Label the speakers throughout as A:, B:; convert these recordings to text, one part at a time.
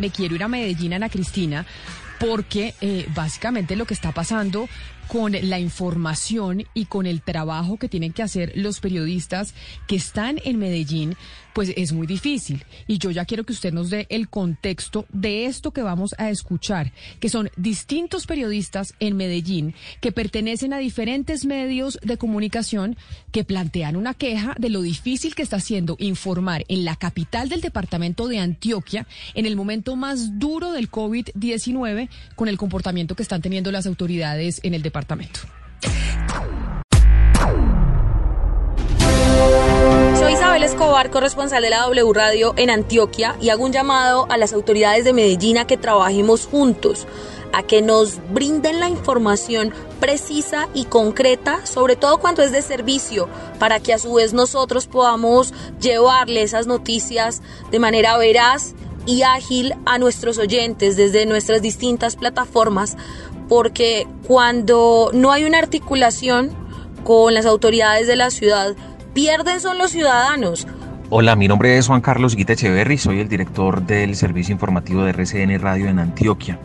A: Me quiero ir a Medellín, Ana Cristina, porque eh, básicamente lo que está pasando con la información y con el trabajo que tienen que hacer los periodistas que están en Medellín, pues es muy difícil. Y yo ya quiero que usted nos dé el contexto de esto que vamos a escuchar, que son distintos periodistas en Medellín que pertenecen a diferentes medios de comunicación que plantean una queja de lo difícil que está siendo informar en la capital del departamento de Antioquia en el momento más duro del COVID-19 con el comportamiento que están teniendo las autoridades en el departamento.
B: Soy Isabel Escobar, corresponsal de la W Radio en Antioquia y hago un llamado a las autoridades de Medellín a que trabajemos juntos, a que nos brinden la información precisa y concreta, sobre todo cuando es de servicio, para que a su vez nosotros podamos llevarle esas noticias de manera veraz y ágil a nuestros oyentes desde nuestras distintas plataformas porque cuando no hay una articulación con las autoridades de la ciudad, pierden son los ciudadanos.
C: Hola, mi nombre es Juan Carlos Guita Echeverry, soy el director del servicio informativo de RCN Radio en Antioquia.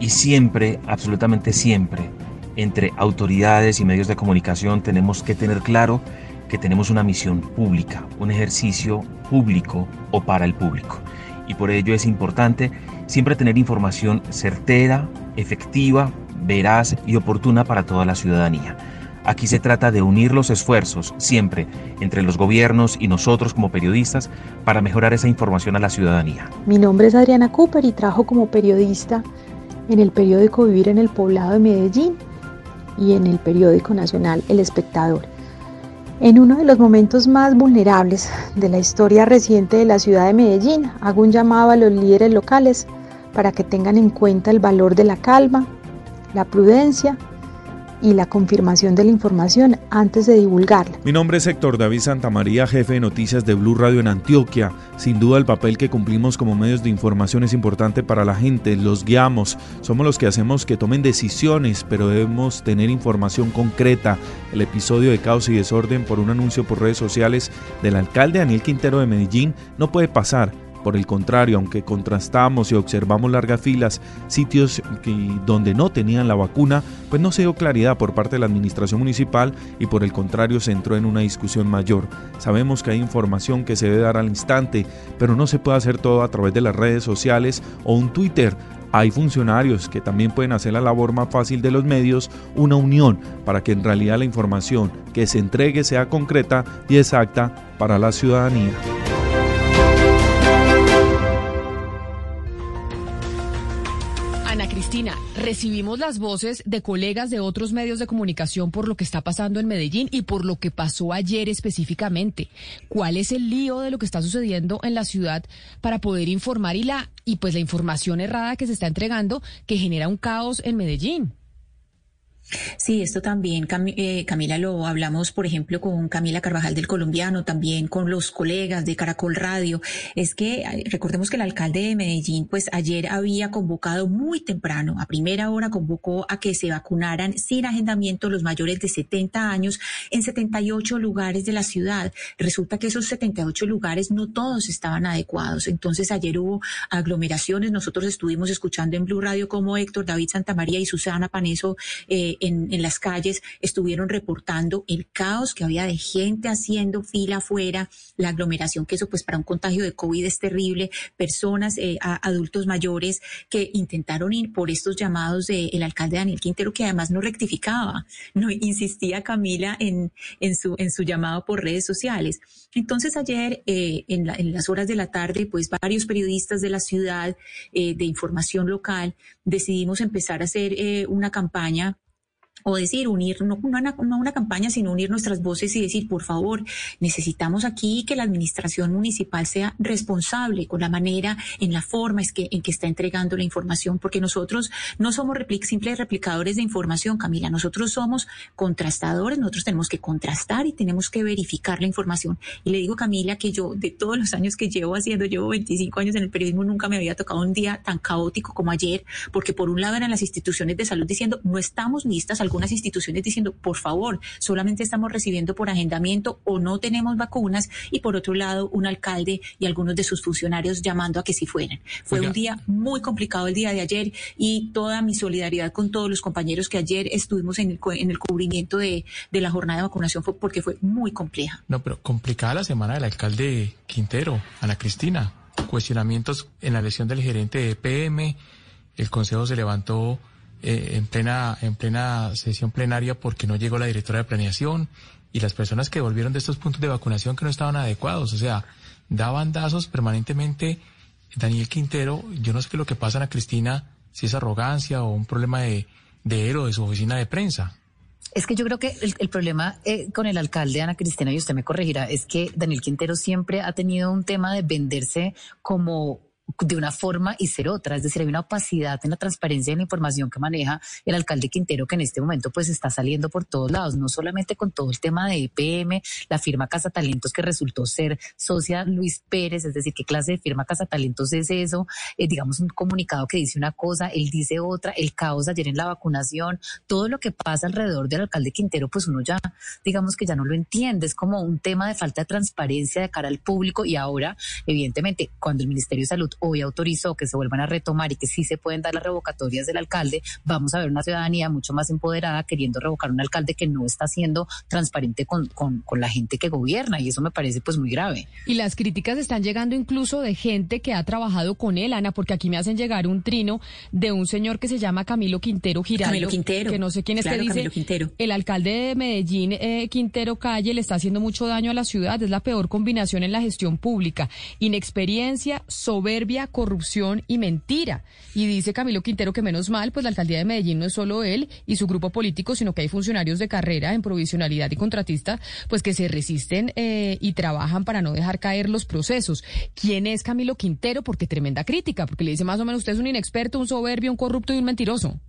C: Y siempre, absolutamente siempre, entre autoridades y medios de comunicación tenemos que tener claro que tenemos una misión pública, un ejercicio público o para el público. Y por ello es importante siempre tener información certera, efectiva, veraz y oportuna para toda la ciudadanía. Aquí se trata de unir los esfuerzos siempre entre los gobiernos y nosotros como periodistas para mejorar esa información a la ciudadanía.
D: Mi nombre es Adriana Cooper y trabajo como periodista en el periódico Vivir en el Poblado de Medellín y en el periódico nacional El Espectador. En uno de los momentos más vulnerables de la historia reciente de la ciudad de Medellín, hago un llamado a los líderes locales para que tengan en cuenta el valor de la calma, la prudencia y la confirmación de la información antes de divulgarla.
E: Mi nombre es Héctor David Santamaría, jefe de noticias de Blue Radio en Antioquia. Sin duda el papel que cumplimos como medios de información es importante para la gente, los guiamos, somos los que hacemos que tomen decisiones, pero debemos tener información concreta. El episodio de caos y desorden por un anuncio por redes sociales del alcalde Daniel Quintero de Medellín no puede pasar por el contrario, aunque contrastamos y observamos largas filas, sitios donde no tenían la vacuna, pues no se dio claridad por parte de la administración municipal y por el contrario se entró en una discusión mayor. Sabemos que hay información que se debe dar al instante, pero no se puede hacer todo a través de las redes sociales o un Twitter. Hay funcionarios que también pueden hacer la labor más fácil de los medios, una unión para que en realidad la información que se entregue sea concreta y exacta para la ciudadanía.
A: Recibimos las voces de colegas de otros medios de comunicación por lo que está pasando en Medellín y por lo que pasó ayer específicamente. ¿Cuál es el lío de lo que está sucediendo en la ciudad para poder informar y la y pues la información errada que se está entregando que genera un caos en Medellín?
F: Sí, esto también, eh, Camila, lo hablamos, por ejemplo, con Camila Carvajal del Colombiano, también con los colegas de Caracol Radio. Es que recordemos que el alcalde de Medellín, pues ayer había convocado muy temprano, a primera hora convocó a que se vacunaran sin agendamiento los mayores de 70 años en 78 lugares de la ciudad. Resulta que esos 78 lugares no todos estaban adecuados. Entonces ayer hubo aglomeraciones. Nosotros estuvimos escuchando en Blue Radio como Héctor David Santamaría y Susana Paneso eh, en, las calles estuvieron reportando el caos que había de gente haciendo fila afuera, la aglomeración, que eso pues para un contagio de COVID es terrible, personas, eh, adultos mayores que intentaron ir por estos llamados del alcalde Daniel Quintero, que además no rectificaba, no insistía Camila en, en, su, en su llamado por redes sociales. Entonces ayer, eh, en, las horas de la tarde, pues varios periodistas de la ciudad eh, de información local decidimos empezar a hacer una campaña o decir, unir, no una, una, campaña, sino unir nuestras voces y decir, por favor, necesitamos aquí que la administración municipal sea responsable con la manera, en la forma es que, en que está entregando la información, porque nosotros no somos simples replicadores de información, Camila, nosotros somos contrastadores, nosotros tenemos que contrastar y tenemos que verificar la información. Y le digo, Camila, que yo, de todos los años que llevo haciendo, llevo 25 años en el periodismo, nunca me había tocado un día tan caótico como ayer, porque por un lado eran las instituciones de salud diciendo, no estamos listas al algunas instituciones diciendo, por favor, solamente estamos recibiendo por agendamiento o no tenemos vacunas, y por otro lado, un alcalde y algunos de sus funcionarios llamando a que si fueran. Fue un día muy complicado el día de ayer y toda mi solidaridad con todos los compañeros que ayer estuvimos en el, en el cubrimiento de, de la jornada de vacunación fue porque fue muy compleja.
G: No, pero complicada la semana del alcalde Quintero, Ana Cristina. Cuestionamientos en la elección del gerente de PM. El consejo se levantó eh, en, plena, en plena sesión plenaria porque no llegó la directora de planeación y las personas que volvieron de estos puntos de vacunación que no estaban adecuados. O sea, da bandazos permanentemente. Daniel Quintero, yo no sé qué es lo que pasa a Cristina, si es arrogancia o un problema de, de él de su oficina de prensa.
H: Es que yo creo que el, problema eh, con el alcalde Ana Cristina, y usted me corregirá, es que Daniel Quintero siempre ha tenido un tema de venderse como de una forma y ser otra. Es decir, hay una opacidad en la transparencia de la información que maneja el alcalde Quintero, que en este momento pues está saliendo por todos lados, no solamente con todo el tema de EPM, la firma Casa Talentos que resultó ser socia Luis Pérez, es decir, qué clase de firma Casa Talentos es eso, eh, digamos un comunicado que dice una cosa, él dice otra, el caos ayer en la vacunación, todo lo que pasa alrededor del alcalde Quintero, pues uno ya, digamos que ya no lo entiende, es como un tema de falta de transparencia de cara al público y ahora, evidentemente, cuando el Ministerio de Salud hoy autorizó que se vuelvan a retomar y que sí se pueden dar las revocatorias del alcalde, vamos a ver una ciudadanía mucho más empoderada queriendo revocar un alcalde que no está siendo transparente con, con, la gente que gobierna y eso me parece pues muy grave.
A: Y las críticas están llegando incluso de gente que ha trabajado con él, Ana, porque aquí me hacen llegar un trino de un señor que se llama Camilo Quintero Giraldo.
F: Camilo Quintero.
A: Que no sé quién es que dice.
F: Quintero.
A: El alcalde de Medellín, eh, Quintero Calle, le está haciendo mucho daño a la ciudad. Es la peor combinación en la gestión pública. Inexperiencia, soberbia corrupción y mentira. Y dice Camilo Quintero que menos mal, pues la alcaldía de Medellín no es solo él y su grupo político, sino que hay funcionarios de carrera en provisionalidad y contratista, pues que se resisten eh, y trabajan para no dejar caer los procesos. ¿Quién es Camilo Quintero? Porque tremenda crítica, porque le dice más o menos usted es un inexperto, un soberbio, un corrupto y un mentiroso.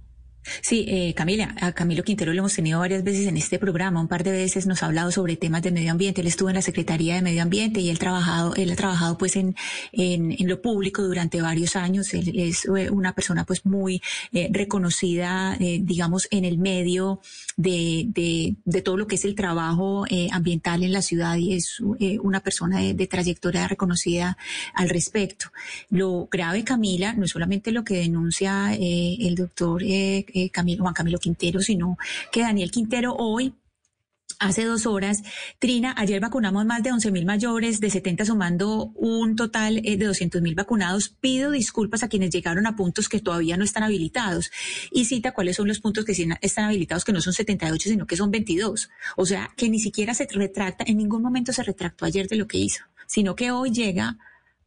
F: Sí, eh, Camila, a Camilo Quintero lo hemos tenido varias veces en este programa, un par de veces nos ha hablado sobre temas de medio ambiente, él estuvo en la Secretaría de Medio Ambiente y él, trabajado, él ha trabajado pues en, en, lo público durante varios años, él es eh, una persona pues muy eh, reconocida, eh, digamos, en el medio de, de, de, todo lo que es el trabajo eh, ambiental en la ciudad y es una persona de, de trayectoria reconocida al respecto. Lo grave, Camila, no es solamente lo que denuncia el doctor eh, Camilo, Juan Camilo Quintero, sino que Daniel Quintero hoy hace dos horas. Trina, ayer vacunamos más de 11 mil mayores, de 70 sumando un total eh, de 200 mil vacunados. Pido disculpas a quienes llegaron a puntos que todavía no están habilitados. Y cita cuáles son los puntos que están habilitados, que no son 78, sino que son 22. O sea, que ni siquiera se retracta, en ningún momento se retractó ayer de lo que hizo, sino que hoy llega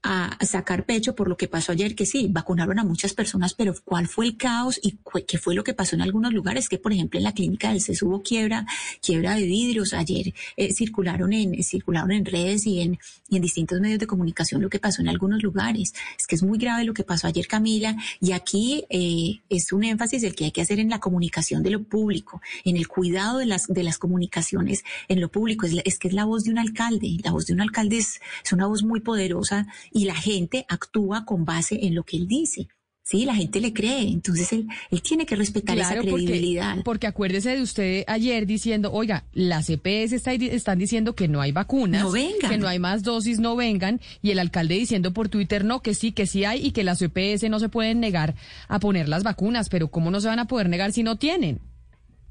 F: a sacar pecho por lo que pasó ayer, que sí, vacunaron a muchas personas, pero ¿cuál fue el caos y qué fue lo que pasó en algunos lugares? Que, por ejemplo, en la clínica del CES hubo quiebra, quiebra de vidrios. Ayer eh, circularon, en, circularon en redes y en, y en distintos medios de comunicación lo que pasó en algunos lugares. Es que es muy grave lo que pasó ayer, Camila, y aquí eh, es un énfasis el que hay que hacer en la comunicación de lo público, en el cuidado de las, de las comunicaciones en lo público. Es, es que es la voz de un alcalde. La voz de un alcalde es, es una voz muy poderosa y la gente actúa con base en lo que él dice. Sí, la gente le cree, entonces él, él tiene que respetar esa credibilidad.
A: Porque, porque, acuérdese de usted ayer diciendo, oiga, las EPS está, están diciendo que no hay vacunas, que no hay más dosis, no vengan, y el alcalde diciendo por Twitter, no, que sí, que sí hay, y que las EPS no se pueden negar a poner las vacunas, pero ¿cómo no se van a poder negar si no tienen?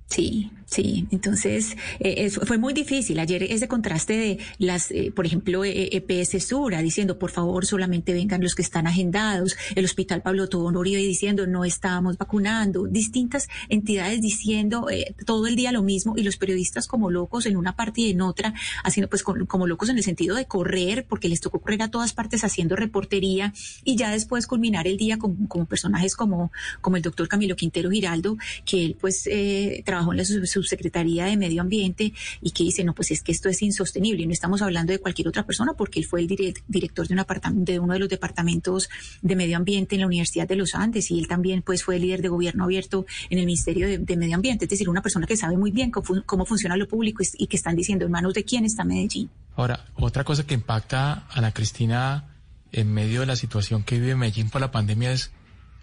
F: Sí, sí. Entonces, eh, fue muy difícil. Ayer ese contraste de las, eh, por ejemplo, EPS e Sura diciendo, por favor, solamente vengan los que están agendados. El Hospital Pablo Tobón Uribe diciendo, no estamos vacunando. Distintas entidades diciendo eh, todo el día lo mismo y los periodistas como locos en una parte y en otra, haciendo pues como locos en el sentido de correr, porque les tocó correr a todas partes haciendo reportería y ya después culminar el día con, como personajes como, como el doctor Camilo Quintero Giraldo, que él pues eh, trabajó en la subsecretaría de Medio Ambiente y que dice, no, pues es que esto es insostenible y no estamos hablando de cualquier otra persona porque él fue el director de, un de uno de los departamentos de Medio Ambiente en la Universidad de los Andes y él también pues fue el líder de gobierno abierto en el Ministerio de, Medio Ambiente, es decir, una persona que sabe muy bien cómo, funciona lo público y, que están diciendo en manos de quién está Medellín.
G: Ahora, otra cosa que impacta a Ana Cristina en medio de la situación que vive Medellín por la pandemia es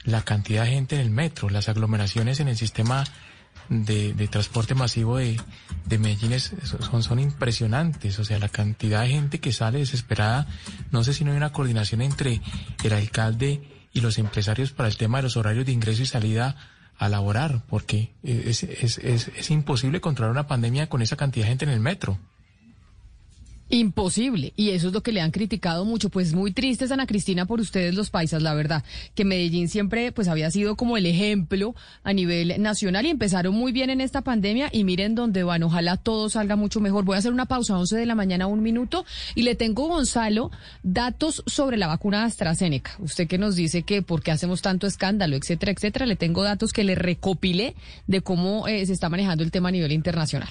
G: la cantidad de gente en el metro, las aglomeraciones en el sistema de, transporte masivo de, Medellín son, son impresionantes. O sea, la cantidad de gente que sale desesperada. No sé si no hay una coordinación entre el alcalde y los empresarios para el tema de los horarios de ingreso y salida a laborar, porque es, es, es, es imposible controlar una pandemia con esa cantidad de gente en el metro.
A: Imposible. Y eso es lo que le han criticado mucho. Pues muy triste, Ana Cristina, por ustedes los paisas, la verdad. Que Medellín siempre pues había sido como el ejemplo a nivel nacional y empezaron muy bien en esta pandemia y miren dónde van. Ojalá todo salga mucho mejor. Voy a hacer una pausa a 11 de la mañana, un minuto. Y le tengo, Gonzalo, datos sobre la vacuna AstraZeneca. Usted que nos dice que por qué hacemos tanto escándalo, etcétera, etcétera. Le tengo datos que le recopilé de cómo eh, se está manejando el tema a nivel internacional.